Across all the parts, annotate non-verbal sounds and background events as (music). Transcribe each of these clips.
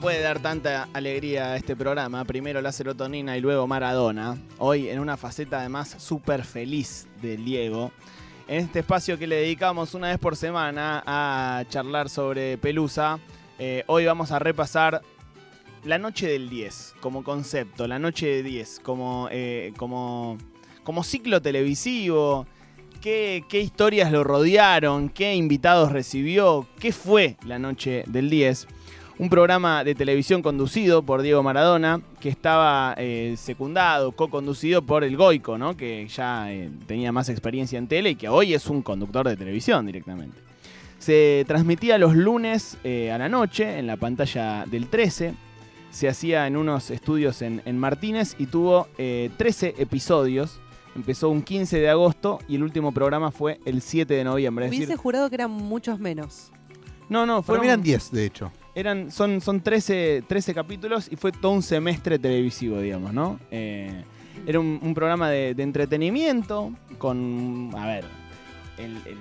Puede dar tanta alegría este programa. Primero la serotonina y luego Maradona. Hoy en una faceta además súper feliz del Diego. En este espacio que le dedicamos una vez por semana a charlar sobre Pelusa, eh, hoy vamos a repasar la noche del 10 como concepto, la noche de 10 como, eh, como, como ciclo televisivo. ¿Qué, ¿Qué historias lo rodearon? ¿Qué invitados recibió? ¿Qué fue la noche del 10? Un programa de televisión conducido por Diego Maradona, que estaba eh, secundado, co-conducido por el Goico, ¿no? que ya eh, tenía más experiencia en tele y que hoy es un conductor de televisión directamente. Se transmitía los lunes eh, a la noche en la pantalla del 13. Se hacía en unos estudios en, en Martínez y tuvo 13 episodios. Empezó un 15 de agosto y el último programa fue el 7 de noviembre. Es Hubiese decir, jurado que eran muchos menos. no, no, Para fueron, mí eran 10, de hecho. Eran, son, son 13, 13 capítulos y fue todo un semestre televisivo, digamos, ¿no? Eh, era un, un programa de, de entretenimiento con, a ver, el- el-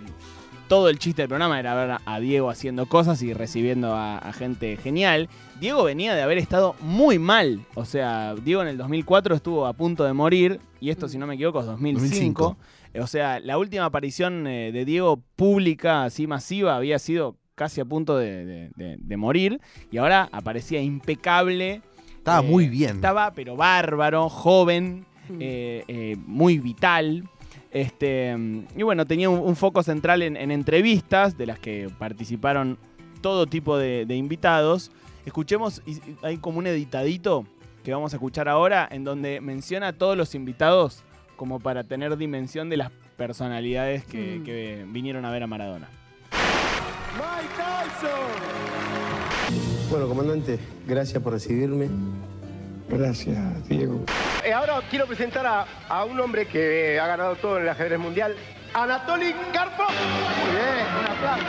todo el chiste del programa era ver a Diego haciendo cosas y recibiendo a, a gente genial. Diego venía de haber estado muy mal, o sea, Diego en el 2004 estuvo a punto de morir y esto, si no me equivoco, es 2005. 2005. Eh, O sea, la última aparición eh, de Diego pública, así masiva, había sido casi a punto de, de- de- de morir. Y ahora aparecía impecable. Estaba Eh, muy bien. Estaba, pero bárbaro, joven, Mm. eh, eh, muy vital. Este, y bueno, tenía un, un foco central en, en entrevistas, de las que participaron todo tipo de, de invitados. Escuchemos, y- hay como un editadito que vamos a escuchar ahora, en donde menciona a todos los invitados como para tener dimensión de las personalidades que, Mm. que vinieron a ver a Maradona. Bueno, comandante, gracias por recibirme. Gracias, Diego. Eh, ahora quiero presentar a, a un hombre que ha ganado todo en el ajedrez mundial, Anatoly Karpov. Muy bien, un aplauso.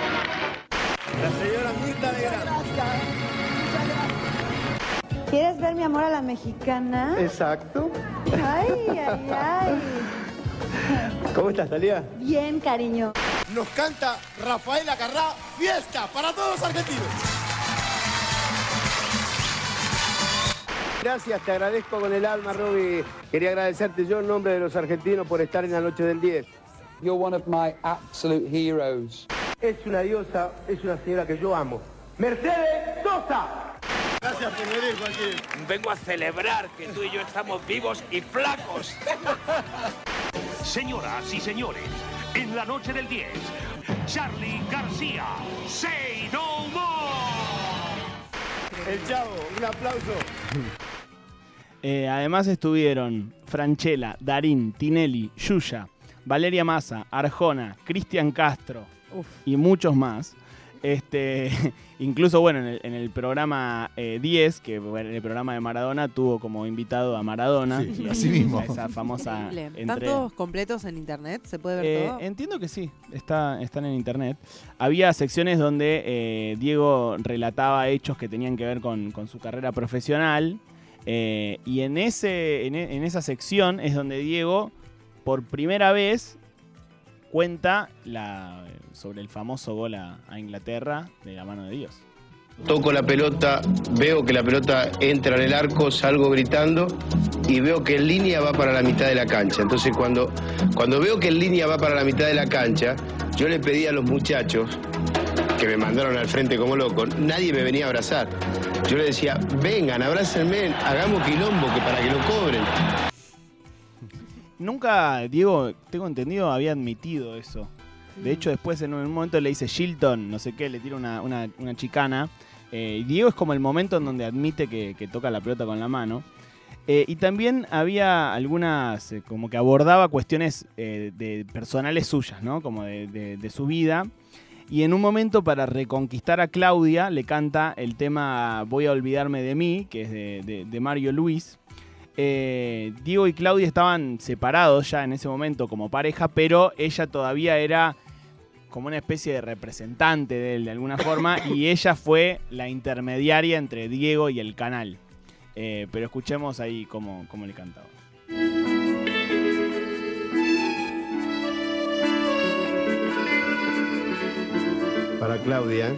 La señora Mirta Legrand. ¿Quieres ver mi amor a la mexicana? Exacto. Ay, ay, ay. ¿Cómo estás, Talía? Bien, cariño. Nos canta Rafael Acarrá, fiesta para todos los argentinos. Gracias, te agradezco con el alma, Roby. Quería agradecerte yo en nombre de los argentinos por estar en la noche del 10. You're one of my absolute heroes. Es una diosa, es una señora que yo amo. Mercedes Sosa. Gracias por venir, Joaquín. Vengo a celebrar que tú y yo estamos vivos y flacos. (laughs) Señoras y señores, en la noche del 10, Charlie García, Say No More. El chavo, un aplauso. (laughs) Eh, además estuvieron Franchella, Darín, Tinelli, Yuya, Valeria Massa, Arjona, Cristian Castro Uf. y muchos más. Este, (laughs) incluso, bueno, en el, en el programa eh, 10, que bueno, el programa de Maradona tuvo como invitado a Maradona. Sí, Y (laughs) así esa- mismo. Esa famosa. ¿Están todos completos en internet? ¿Se puede ver Eh, todo? entiendo que sí, está, están en internet. Había secciones donde eh, Diego relataba hechos que tenían que ver con, con su carrera profesional. eh, y en, ese, en, e- en esa sección es donde Diego, por primera vez, cuenta sobre el famoso gol a, a Inglaterra de la mano de Dios. Toco la pelota, veo que la pelota entra en el arco, salgo gritando y veo que en línea va para la mitad de la cancha. Entonces cuando, cuando veo que en línea va para la mitad de la cancha, yo le pedí a los muchachos que me mandaron al frente como loco, nadie me venía a abrazar. Yo le decía, vengan, abrácenme, hagamos quilombo que para que lo cobren. Nunca, Diego, tengo entendido, había admitido eso. De hecho, después en un momento le dice Shilton, no sé qué, le tira una, una- chicana. Eh, Diego es como el momento en donde admite que, toca la pelota con la mano. Eh, y también había algunas, eh, como que abordaba cuestiones eh, de personales suyas, ¿no? Como de, de- su vida. Y en un momento, para reconquistar a Claudia, le canta el tema Voy a olvidarme de mí, que es de- de Mario Luis. Eh, Diego y Claudia estaban separados ya en ese momento como pareja, pero ella todavía era como una especie de representante de él de alguna forma y (coughs) ella fue la intermediaria entre Diego y el canal. Eh, pero escuchemos ahí cómo, cómo le cantaba. Para Claudia,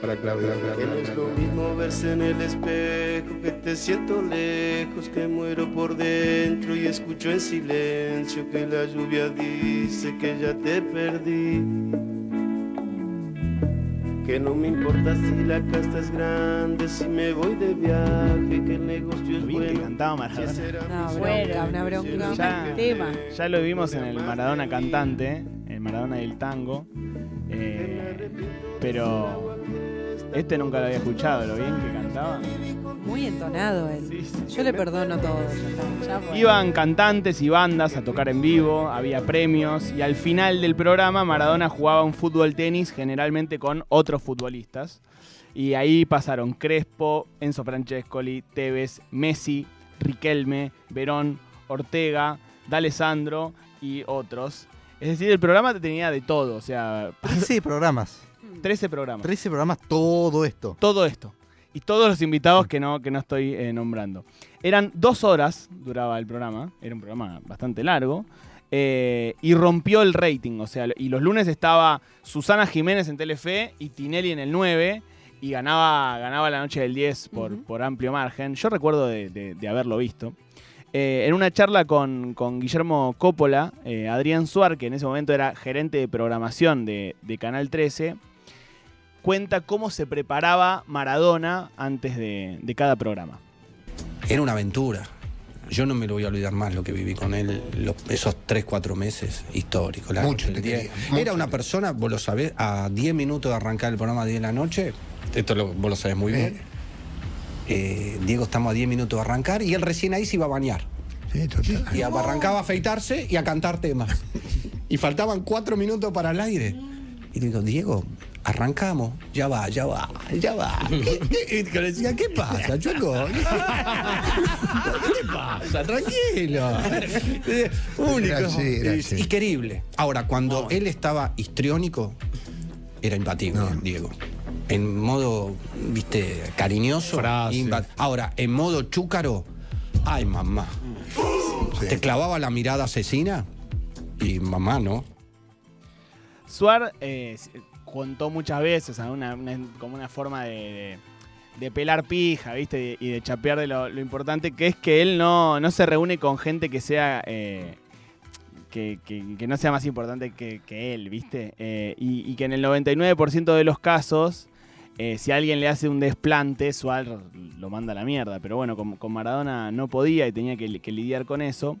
para Claudia. Que no es lo mismo verse en el espejo, que te siento lejos, que muero por dentro y escucho en silencio que la lluvia dice que ya te perdí. Que no me importa si la casta es grande, si me voy de viaje, que el negocio es bien que bueno. cantaba Maradona. Una mi bronca, una bronca. Ya, Tema. ya lo vimos en el Maradona cantante, el Maradona del tango. eh, pero este nunca lo había escuchado, lo bien que cantaba. Muy entonado él. Sí, sí. Yo le perdono todo. ya está, ya fue. Iban cantantes y bandas a tocar en vivo, había premios y al final del programa Maradona jugaba un fútbol tenis generalmente con otros futbolistas. Y ahí pasaron Crespo, Enzo Francescoli, Tevez, Messi, Riquelme, Verón, Ortega, D'Alessandro y otros. Es decir, el programa tenía de todo, o sea, 13 programas. 13 programas. 13 programas, todo esto. Todo esto. Y todos los invitados que no, que no estoy eh, nombrando. Eran dos horas, duraba el programa. Era un programa bastante largo. eh, y rompió el rating. O sea, y los lunes estaba Susana Jiménez en Telefe y Tinelli en el 9. Y ganaba, ganaba la noche del 10 por, por amplio margen. Yo recuerdo de, de- de haberlo visto. Eh, en una charla con, con Guillermo Coppola, eh, Adrián Suar, que en ese momento era gerente de programación de, de Canal 13, cuenta cómo se preparaba Maradona antes de, de cada programa. Era una aventura. Yo no me lo voy a olvidar más lo que viví con él los- esos 3, 4 meses históricos. La Mucho noche del te 10. quería, mucho. Era una persona, vos lo sabés, a 10 minutos de arrancar el programa a 10 de la noche, esto lo- vos lo sabés muy bien. Eh, Diego, estamos a 10 minutos de arrancar y él recién ahí se iba a bañar. Sí, total. Y arrancaba a afeitarse y a cantar temas. (laughs) Y faltaban 4 minutos para el aire. Y digo, Diego, arrancamos, ya va, ya va, ya va. (laughs) Le decía, ¿qué pasa, Choco? (laughs) ¿Qué pasa? Tranquilo. (laughs) Único. Era así, era Y- querible. Ahora, cuando él estaba histriónico, era impatible, Diego. En modo, viste, cariñoso. Ahora, en modo chúcaro, ay, mamá. Te clavaba la mirada asesina y mamá, ¿no? Suar eh, contó muchas veces una- una- como una forma de, de- pelar pija, ¿viste? Y de chapear de lo, importante que es que él no, no se reúne con gente que sea. eh, que, que- no sea más importante que, que él, ¿viste? Eh, y, que en el 99% de los casos, eh, si alguien le hace un desplante, Suar lo manda a la mierda. Pero bueno, con, Maradona no podía y tenía que lidiar con eso.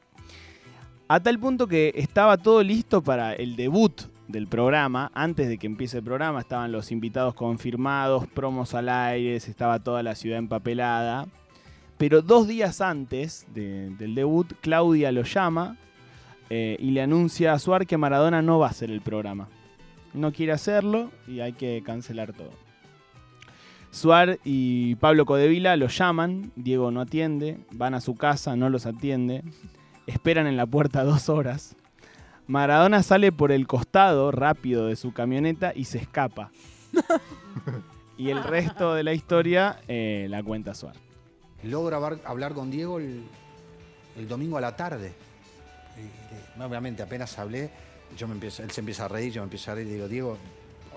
A tal punto que estaba todo listo para el debut del programa. Antes de que empiece el programa estaban los invitados confirmados, promos al aire, estaba toda la ciudad empapelada. Pero dos días antes de- del debut, Claudia lo llama eh, y le anuncia a Suar que Maradona no va a hacer el programa. No quiere hacerlo y hay que cancelar todo. Suar y Pablo Codevila lo llaman, Diego no atiende, van a su casa, no los atiende, esperan en la puerta dos horas. Maradona sale por el costado rápido de su camioneta y se escapa. y el resto de la historia eh, la cuenta Suar. Logro hablar, con Diego el, domingo a la tarde. Obviamente, apenas hablé, yo me empiezo, él se empieza a reír, yo me empiezo a reír y digo, Diego,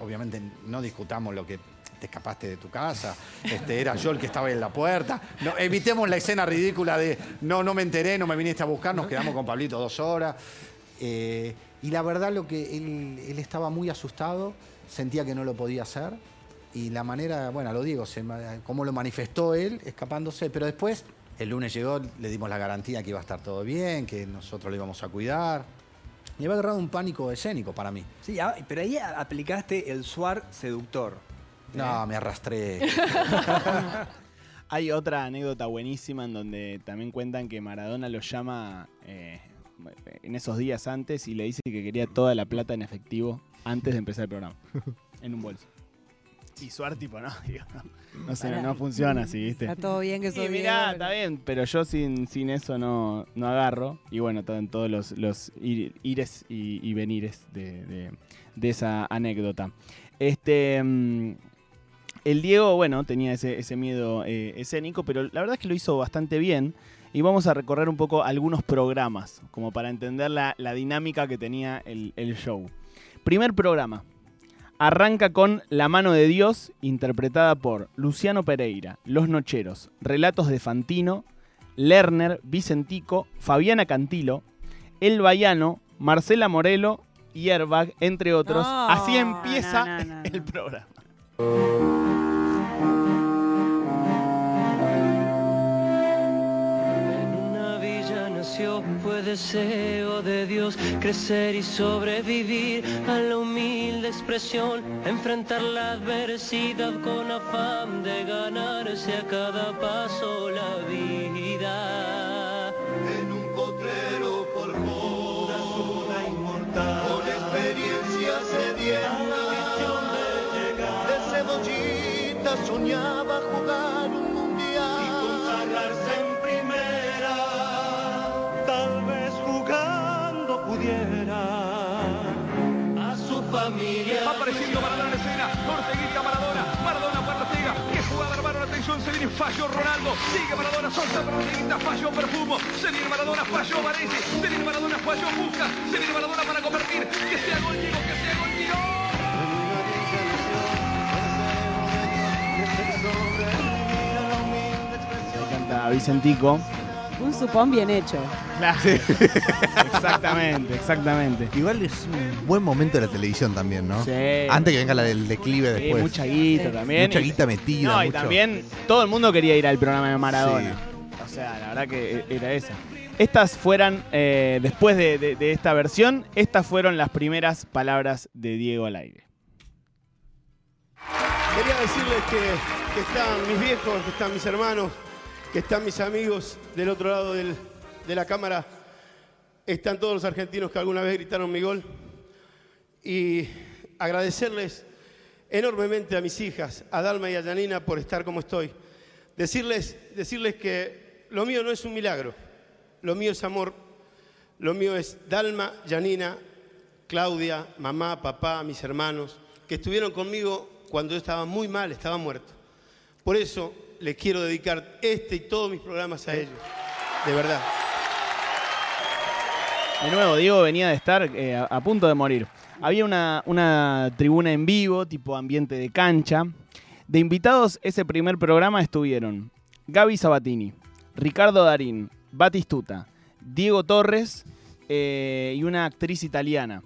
obviamente no discutamos lo que te escapaste de tu casa, este, era yo el que estaba en la puerta. No, evitemos la escena ridícula de no, no me enteré, no me viniste a buscar, nos quedamos con Pablito dos horas. Eh, y la verdad lo que él, él estaba muy asustado, sentía que no lo podía hacer. Y la manera, bueno, lo digo, se, cómo lo manifestó él, escapándose, pero después, el lunes llegó, le dimos la garantía que iba a estar todo bien, que nosotros lo íbamos a cuidar. Me había agarrado un pánico escénico para mí. Sí, ah, pero ahí aplicaste el suar seductor. No, me arrastré. (laughs) Hay otra anécdota buenísima en donde también cuentan que Maradona lo llama eh, en esos días antes y le dice que quería toda la plata en efectivo antes de empezar el programa. en un bolso. Y Suar tipo, no, (laughs) digo, no, no sé, no, no funciona así, ¿viste? Está todo bien que soy mirá, está bien, pero yo sin, sin eso no, no agarro. Y bueno, están todos los, los ir- ires y, y venires de, de- de esa anécdota. Este. mm, el Diego, bueno, tenía ese, ese miedo eh, escénico, pero la verdad es que lo hizo bastante bien. Y vamos a recorrer un poco algunos programas, como para entender la, la dinámica que tenía el, el show. Primer programa. Arranca con La mano de Dios, interpretada por Luciano Pereira, Los Nocheros, Relatos de Fantino, Lerner, Vicentico, Fabiana Cantilo, El Bayano, Marcela Morelo y Airbag, entre otros. No, Así empieza no, no, no, el programa. Fue deseo de Dios crecer y sobrevivir a la humilde expresión, enfrentar la adversidad con afán de ganarse a cada paso la vida. Soñaba jugar un mundial y consagrarse en primera tal vez jugando pudiera a su familia apareciendo Maradona en escena. Orteguita Maradona. Maradona para Ortega. Qué jugada hermano. Atención, se viene falló Ronaldo. Sigue Maradona, solta para Orteguita. Falló Perfumo. Se viene Maradona, falló Varese. Se viene Maradona, falló Busca. Se viene Maradona para convertir. Que sea gol, Diego, que sea gol, Vicentico. Un supón bien hecho. Claro. exactamente, exactamente. Igual es un buen momento de la televisión también, ¿no? Sí. Antes que venga la del declive Sí, después. mucha guita también. Mucha guita metida. No, y mucho- también todo el mundo quería ir al programa de Maradona. O sea, la verdad que era esa. Estas fueran, eh, después de, de- de esta versión, estas fueron las primeras palabras de Diego al aire. Quería decirles que, que están mis viejos, que están mis hermanos, que están mis amigos del otro lado del- de la cámara. Están todos los argentinos que alguna vez gritaron mi gol. Y agradecerles enormemente a mis hijas, a Dalma y a Janina, por estar como estoy. Decirles, decirles que lo mío no es un milagro, lo mío es amor, lo mío es Dalma, Janina, Claudia, mamá, papá, mis hermanos, que estuvieron conmigo cuando yo estaba muy mal, estaba muerto. Por eso les quiero dedicar este y todos mis programas a ellos, de verdad. De nuevo, Diego venía de estar eh, a, a punto de morir. Había una, una tribuna en vivo, tipo ambiente de cancha. De invitados, ese primer programa estuvieron Gaby Sabatini, Ricardo Darín, Batistuta, Diego Torres eh, y una actriz italiana.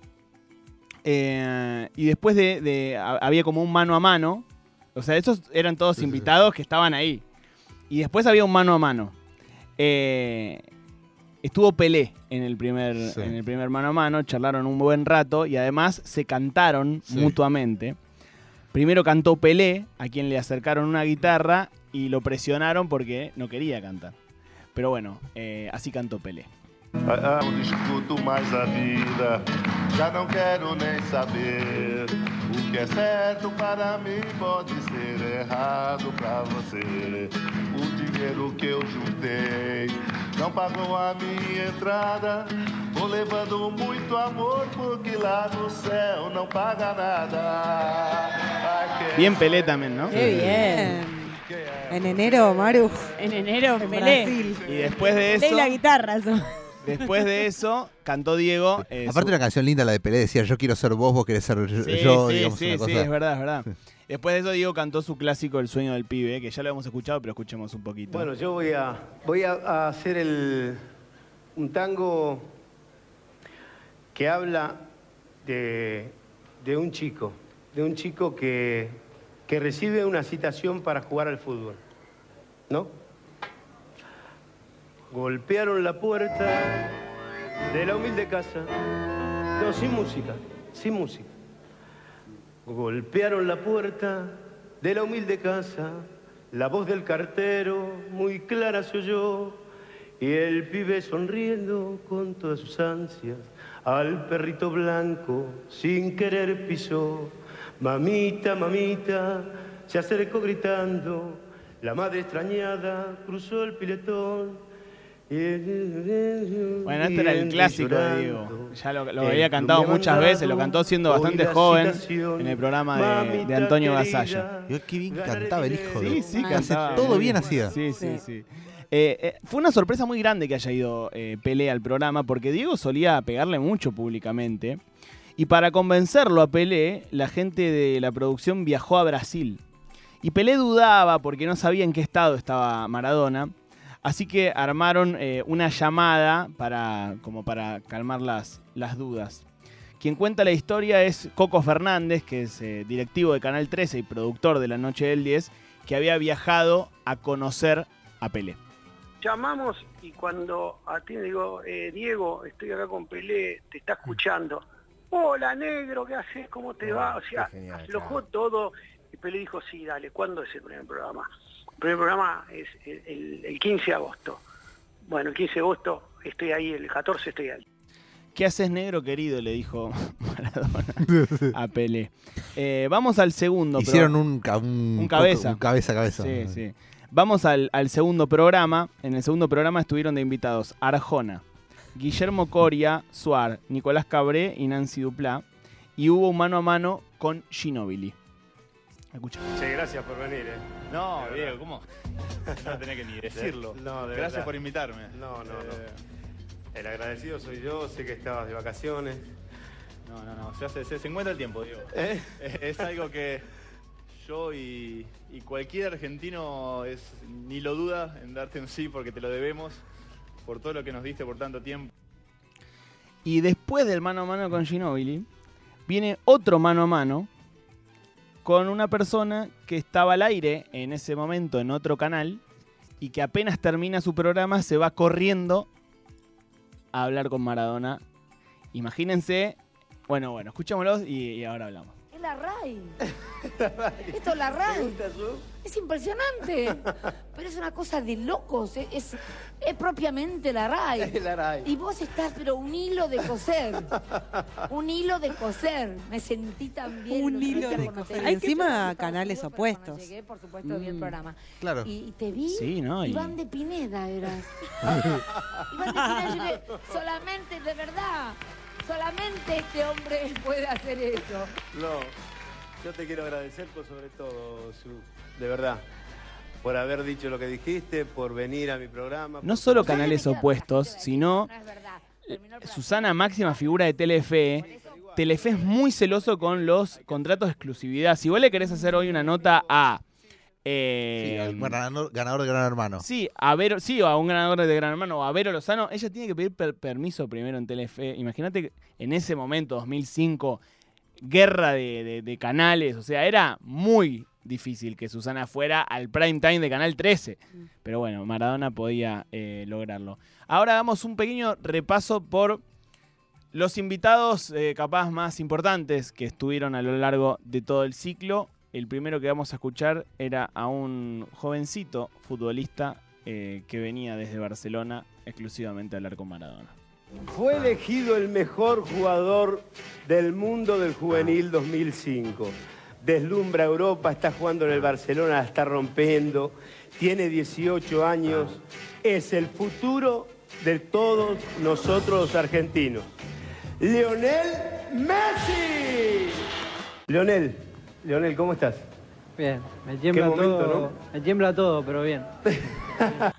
Eh, y después de, de- ha- había como un mano a mano. O sea, esos eran todos invitados que estaban ahí. Y después había un mano a mano. Eh, estuvo Pelé en el, primer, en el primer mano a mano, charlaron un buen rato y además se cantaron Sí. mutuamente. Primero cantó Pelé, a quien le acercaron una guitarra y lo presionaron porque no quería cantar. Pero bueno, eh, así cantó Pelé. Ah, não discuto mais a vida, já não quero nem saber. O que é certo para mim pode ser errado para você. O dinheiro que eu juntei não pagou a minha entrada. Vou levando muito amor, porque lá no céu não paga nada. Bien Pelé también, ¿no? Qué bien. En enero, Maru. En enero, En Pelé. Brasil. Y después de Pelé y eso, la guitarra. eso. Después de eso, cantó Diego. eh, Aparte su- una canción linda, la de Pelé, decía yo quiero ser vos, vos querés ser yo, Sí, yo", sí, digamos, sí, una sí, es verdad, es verdad. Después de eso, Diego cantó su clásico El sueño del pibe, que ya lo hemos escuchado, pero escuchemos un poquito. Bueno, yo voy a, voy a, a hacer el, un tango que habla de, de un chico, de un chico que, que recibe una citación para jugar al fútbol, ¿no? Golpearon la puerta de la humilde casa, no, sin música, sin música. Golpearon la puerta de la humilde casa, la voz del cartero muy clara se oyó, y el pibe sonriendo con todas sus ansias, al perrito blanco sin querer pisó. Mamita, mamita, se acercó gritando, la madre extrañada cruzó el piletón. Bueno, este era el clásico de Diego. Ya lo, había cantado muchas veces, lo cantó siendo bastante joven en el programa de, Antonio Gasalla. Dios, qué bien cantaba el hijo de Sí, sí, Hace cantaba todo bien hacía. Sí, sí, sí. Eh, eh, fue una sorpresa muy grande que haya ido eh, Pelé al programa, porque Diego solía pegarle mucho públicamente. Y para convencerlo a Pelé, la gente de la producción viajó a Brasil. Y Pelé dudaba porque no sabía en qué estado estaba Maradona. Así que armaron eh, una llamada para, como para calmar las, las dudas. Quien cuenta la historia es Coco Fernández, que es eh, directivo de Canal 13 y productor de La Noche del 10, que había viajado a conocer a Pelé. Llamamos y cuando a ti digo, eh, Diego, estoy acá con Pelé, te está escuchando. Hola negro, ¿qué haces? ¿Cómo te va? O sea, aflojó todo. Y Pelé dijo, sí, dale, ¿cuándo es el primer programa? El primer programa es el, el- el 15 de agosto. Bueno, el 15 de agosto estoy ahí, el 14 estoy ahí. ¿Qué haces negro querido? Le dijo (laughs) Maradona (laughs) a Pelé. Eh, vamos al segundo. Hicieron un, ca- un, Un cabeza. un cabeza a cabeza. Sí, sí. Vamos al, al segundo programa. En el segundo programa estuvieron de invitados Arjona, Guillermo Coria, Suar, Nicolás Cabré y Nancy Duplá. Y hubo un mano a mano con Ginobili. Escucha. Sí, gracias por venir, eh. No, Diego. ¿cómo? No tenés que ni decirlo. No, de Gracias verdad. por invitarme. No, no, Eh, no. El agradecido soy yo, sé que estabas de vacaciones. No, no, no. Se, hace, se, se encuentra el tiempo, Diego. ¿Eh? Es, es algo que yo y, y cualquier argentino es, ni lo duda en darte un sí porque te lo debemos por todo lo que nos diste por tanto tiempo. Y después del mano a mano con Ginobili, viene otro mano a mano con una persona que estaba al aire en ese momento en otro canal y que apenas termina su programa se va corriendo a hablar con Maradona. Imagínense. Bueno, bueno, escuchémoslo y, y ahora hablamos. (laughs) Es la RAI. Esto es la RAI. Es impresionante. (laughs) Pero es una cosa de locos. Es, es, es propiamente la RAI. Es la RAI. Y vos estás, pero un hilo de coser. Un hilo de coser. Me sentí tan bien. Un hilo de coser. te- Encima canales opuestos. Llegué, por supuesto, vi el Mm. programa. Claro. Y, y te vi. Sí, ¿no? Y- Iván de Pineda eras. (laughs) Iván de Pineda, yo dije, solamente, de verdad, solamente este hombre (laughs) puede hacer eso. No, yo te quiero agradecer por sobre todo, Su, de verdad, por haber dicho lo que dijiste, por venir a mi programa. No solo canales opuestos, sino eh, Susana, máxima figura de Telefe. Telefe es muy celoso con los contratos de exclusividad. Si vos le querés hacer hoy una nota a. eh, Sí, al ganador, ganador de Gran Hermano. Sí, a Vero, sí, o a un ganador de Gran Hermano o a Vero Lozano, ella tiene que pedir per- permiso primero en Telefe. Imagínate en ese momento, 2005, guerra de, de- de canales, o sea, era muy difícil que Susana fuera al prime time de Canal 13. Pero bueno, Maradona podía eh, lograrlo. Ahora damos un pequeño repaso por los invitados eh, capaz más importantes que estuvieron a lo largo de todo el ciclo. El primero que vamos a escuchar era a un jovencito futbolista eh, que venía desde Barcelona exclusivamente a hablar con Maradona. Fue elegido el mejor jugador del mundo del juvenil 2005. Deslumbra Europa, está jugando en el Barcelona, la está rompiendo, tiene 18 años, es el futuro de todos nosotros los argentinos. Lionel Messi. Leonel, Leonel, ¿cómo estás? Bien, me tiembla momento, todo. ¿no? Me tiembla todo, pero bien. (laughs)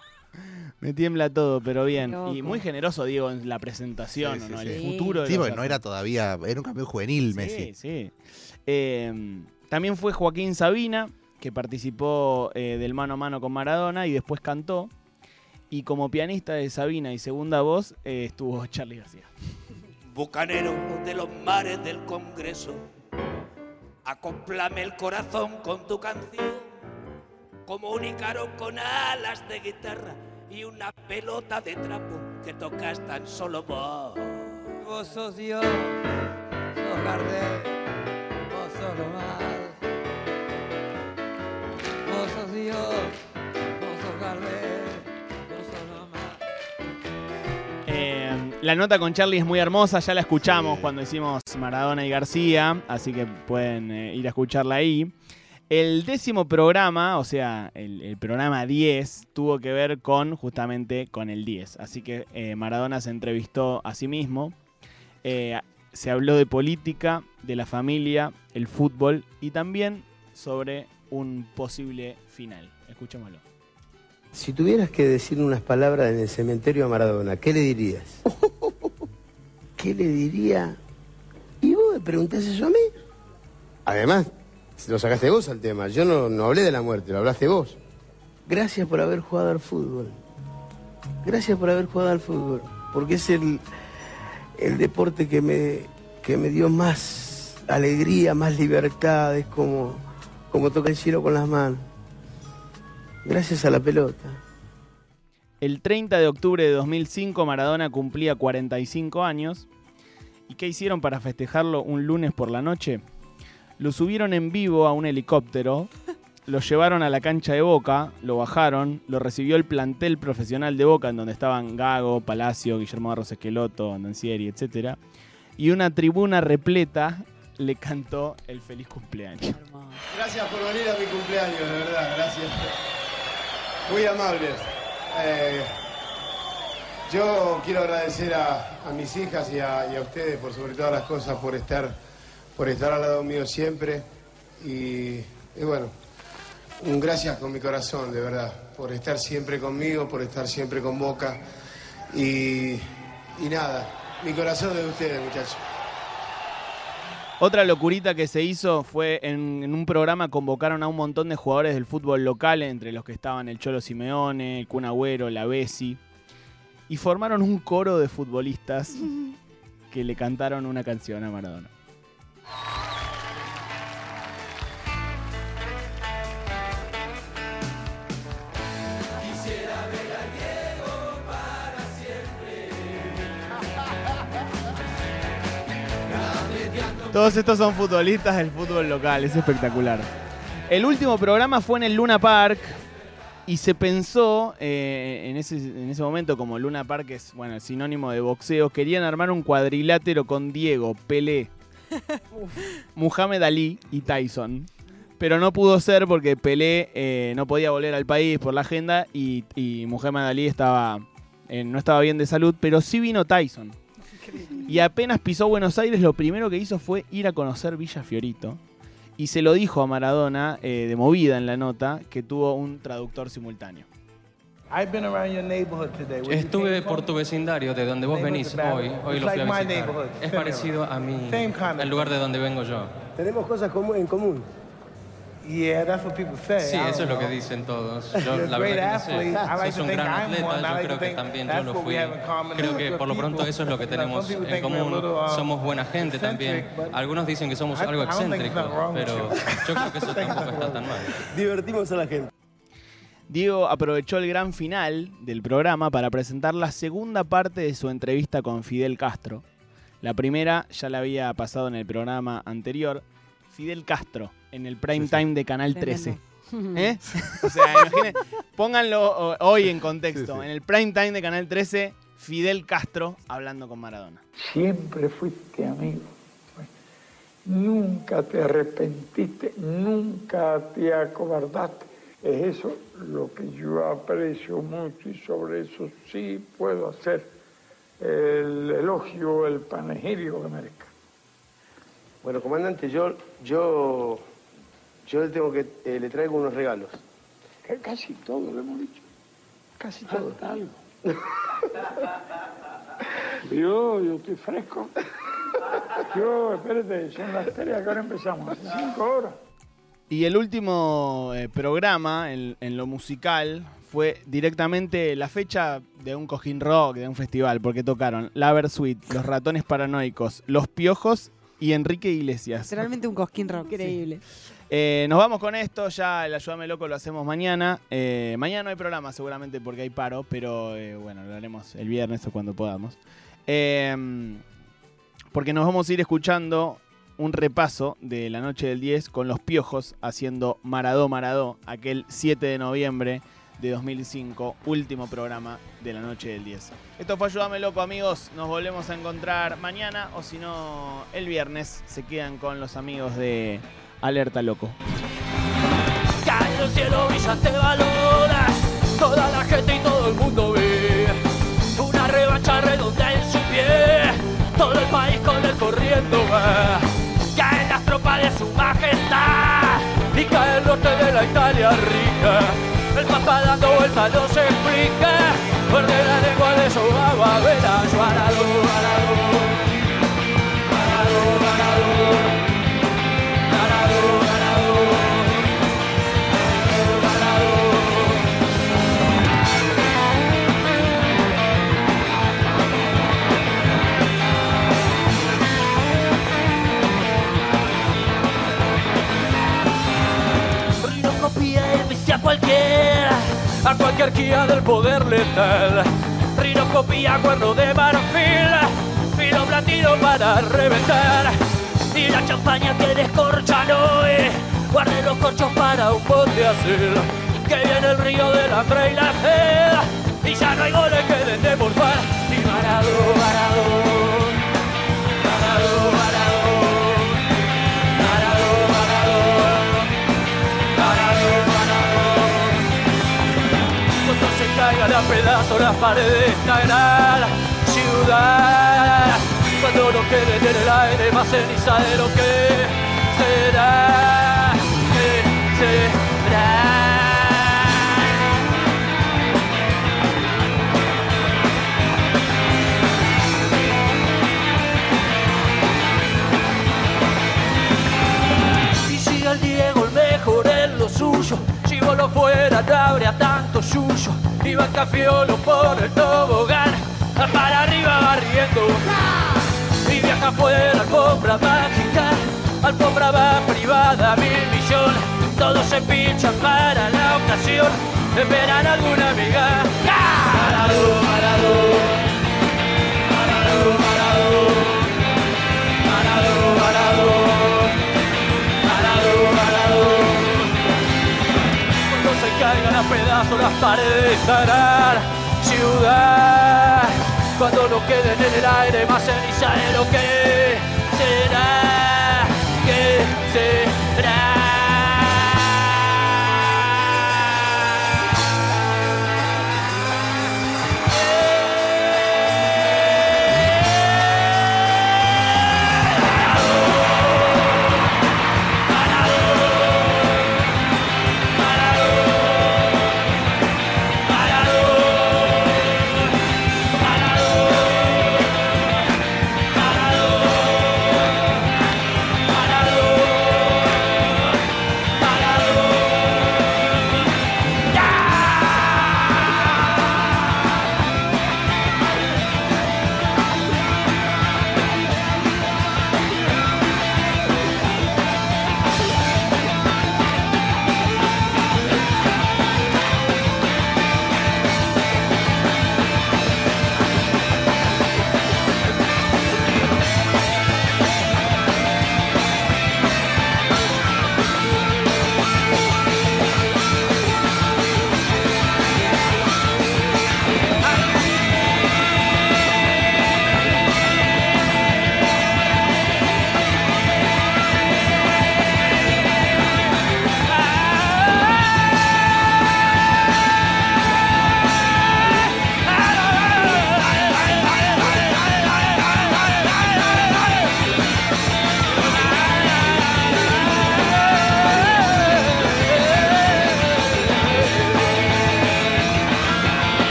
Me tiembla todo, pero bien. Y muy generoso, Diego, en la presentación, Sí, sí, ¿no? sí. El futuro de Sí, los porque no era todavía, era un campeón juvenil Messi. Sí, sí. Eh, también fue Joaquín Sabina, que participó eh, del mano a mano con Maradona y después cantó. Y como pianista de Sabina y segunda voz eh, estuvo Charlie García. Bucanero de los mares del Congreso, acoplame el corazón con tu canción, como un con alas de guitarra y una pelota de trapo que tocas tan solo vos. Vos sos Dios, sos Gardel, vos sos lo más. Vos sos Dios, la nota con Charlie es muy hermosa, ya la escuchamos cuando hicimos Maradona y García, así que pueden eh, ir a escucharla ahí. El décimo programa, o sea, el, el programa 10, tuvo que ver con justamente con el 10. Así que eh, Maradona se entrevistó a sí mismo. Eh, se habló de política, de la familia, el fútbol y también sobre un posible final. Escuchémoslo. Si tuvieras que decir unas palabras en el cementerio a Maradona, ¿qué le dirías? (laughs) ¿Qué le diría? Y vos preguntás eso a mí? Además, lo sacaste vos al tema. Yo no, no hablé de la muerte, lo hablaste vos. Gracias por haber jugado al fútbol. Gracias por haber jugado al fútbol. Porque es el, el deporte que me, que me dio más alegría, más libertad. Es como, como tocar el cielo con las manos. Gracias a la pelota. El 30 de octubre de 2005 Maradona cumplía 45 años. ¿Y qué hicieron para festejarlo un lunes por la noche? Lo subieron en vivo a un helicóptero, lo llevaron a la cancha de Boca, lo bajaron, lo recibió el plantel profesional de Boca, en donde estaban Gago, Palacio, Guillermo Barros Esqueloto, Andancieri, etc. Y una tribuna repleta le cantó el feliz cumpleaños. Gracias por venir a mi cumpleaños, de verdad, gracias. Muy amables. Eh, yo quiero agradecer a, mis hijas y a, ustedes por sobre todas las cosas, por estar, por estar al lado mío siempre. Y, bueno, un gracias con mi corazón, de verdad, por estar siempre conmigo, por estar siempre con Boca. Y, y nada, mi corazón es de ustedes, muchachos. Otra locurita que se hizo fue en, en un programa convocaron a un montón de jugadores del fútbol local, entre los que estaban el Cholo Simeone, el Kun Agüero, la Bessi, y formaron un coro de futbolistas (laughs) que le cantaron una canción a Maradona. Todos estos son futbolistas del fútbol local, es espectacular. El último programa fue en el Luna Park y se pensó eh, en, ese, en ese momento, como Luna Park es bueno, el sinónimo de boxeo, querían armar un cuadrilátero con Diego, Pelé, (laughs) Muhammad Ali y Tyson. Pero no pudo ser porque Pelé eh, no podía volver al país por la agenda y, y Muhammad Ali estaba, eh, no estaba bien de salud, pero sí vino Tyson. Y apenas pisó Buenos Aires, lo primero que hizo fue ir a conocer Villa Fiorito. Y se lo dijo a Maradona, eh, de movida en la nota, que tuvo un traductor simultáneo. Estuve por tu vecindario, de donde vos venís hoy. Hoy lo fui a visitar. Es parecido a mí, al lugar de donde vengo yo. Tenemos cosas en común. Sí, eso es lo que dicen todos. Yo, la verdad que no sé. Sos un gran atleta, yo creo que también yo lo fui. Creo que por lo pronto eso es lo que tenemos en común. Somos buena gente también. Algunos dicen que somos algo excéntricos, pero yo creo que eso (laughs) tampoco está tan mal. Divertimos a la gente. Diego aprovechó el gran final del programa para presentar la segunda parte de su entrevista con Fidel Castro. La primera ya la había pasado en el programa anterior. Fidel Castro, en el prime time de Canal 13. Tremendo. (laughs) ¿Eh? O sea, imaginen, pónganlo hoy en contexto. En el prime time de Canal 13, Fidel Castro hablando con Maradona. Siempre fuiste amigo. Nunca te arrepentiste, nunca te acobardaste. Es eso lo que yo aprecio mucho y sobre eso sí puedo hacer el elogio, el panegírico que merezca. Bueno, comandante, yo, yo, yo le tengo que, eh, le traigo unos regalos. Que Casi todo lo hemos dicho. Casi todo. algo. (laughs) yo, yo estoy fresco. Yo, espérate, son las tres que ahora empezamos, hace cinco horas. Y el último eh, programa en, en lo musical fue directamente la fecha de un cojín rock, de un festival, porque tocaron La Versuit, Los Ratones Paranoicos, Los Piojos y Enrique Iglesias. Literalmente un cosquín rock. Increíble. Eh, nos vamos con esto, ya el Ayúdame Loco lo hacemos mañana. Eh, mañana no hay programa seguramente porque hay paro, pero eh, bueno, lo haremos el viernes o cuando podamos. Porque nos vamos a ir escuchando un repaso de la noche del 10 con los piojos haciendo Maradó Maradó, aquel 7 de noviembre de 2005, último programa de la noche del 10. Esto fue Ayúdame Loco, amigos. Nos volvemos a encontrar mañana o si no, el viernes. Se quedan con los amigos de Alerta Loco. Ya en el cielo Villa te valora, toda la gente y todo el mundo ve una revancha redonda en su pie, todo el país con él corriendo va. Ya en las tropas de su majestad y cae el norte de la Italia rica. El papá dando vueltas no se explica, muerde la lengua de su agua, verás, Maradó, Maradó, cualquier guía del poder letal. Rinocopía, cuerno de marfil, filo platino para reventar. Y la champaña que descorcha no es, guarde los corchos para un bote azul. Que viene el río del hambre y la sed, y ya no hay goles que den de morfar. Y varado, varado, caigan a pedazos las paredes de esta gran ciudad. Cuando no quede en el aire más ceniza de lo que será Que será. Y si el Diego el mejor en lo suyo Si vos lo fuera no habría Iba cafiolo por el tobogán. Para arriba barriendo. Y viaja fuera alfombra mágica. Alfombra va privada mil millón. Todos se pinchan para la ocasión. Esperan alguna amiga. Parado Parado, parado a pedazos las paredes de esta ciudad. Cuando no queden en el aire más ceniza de lo que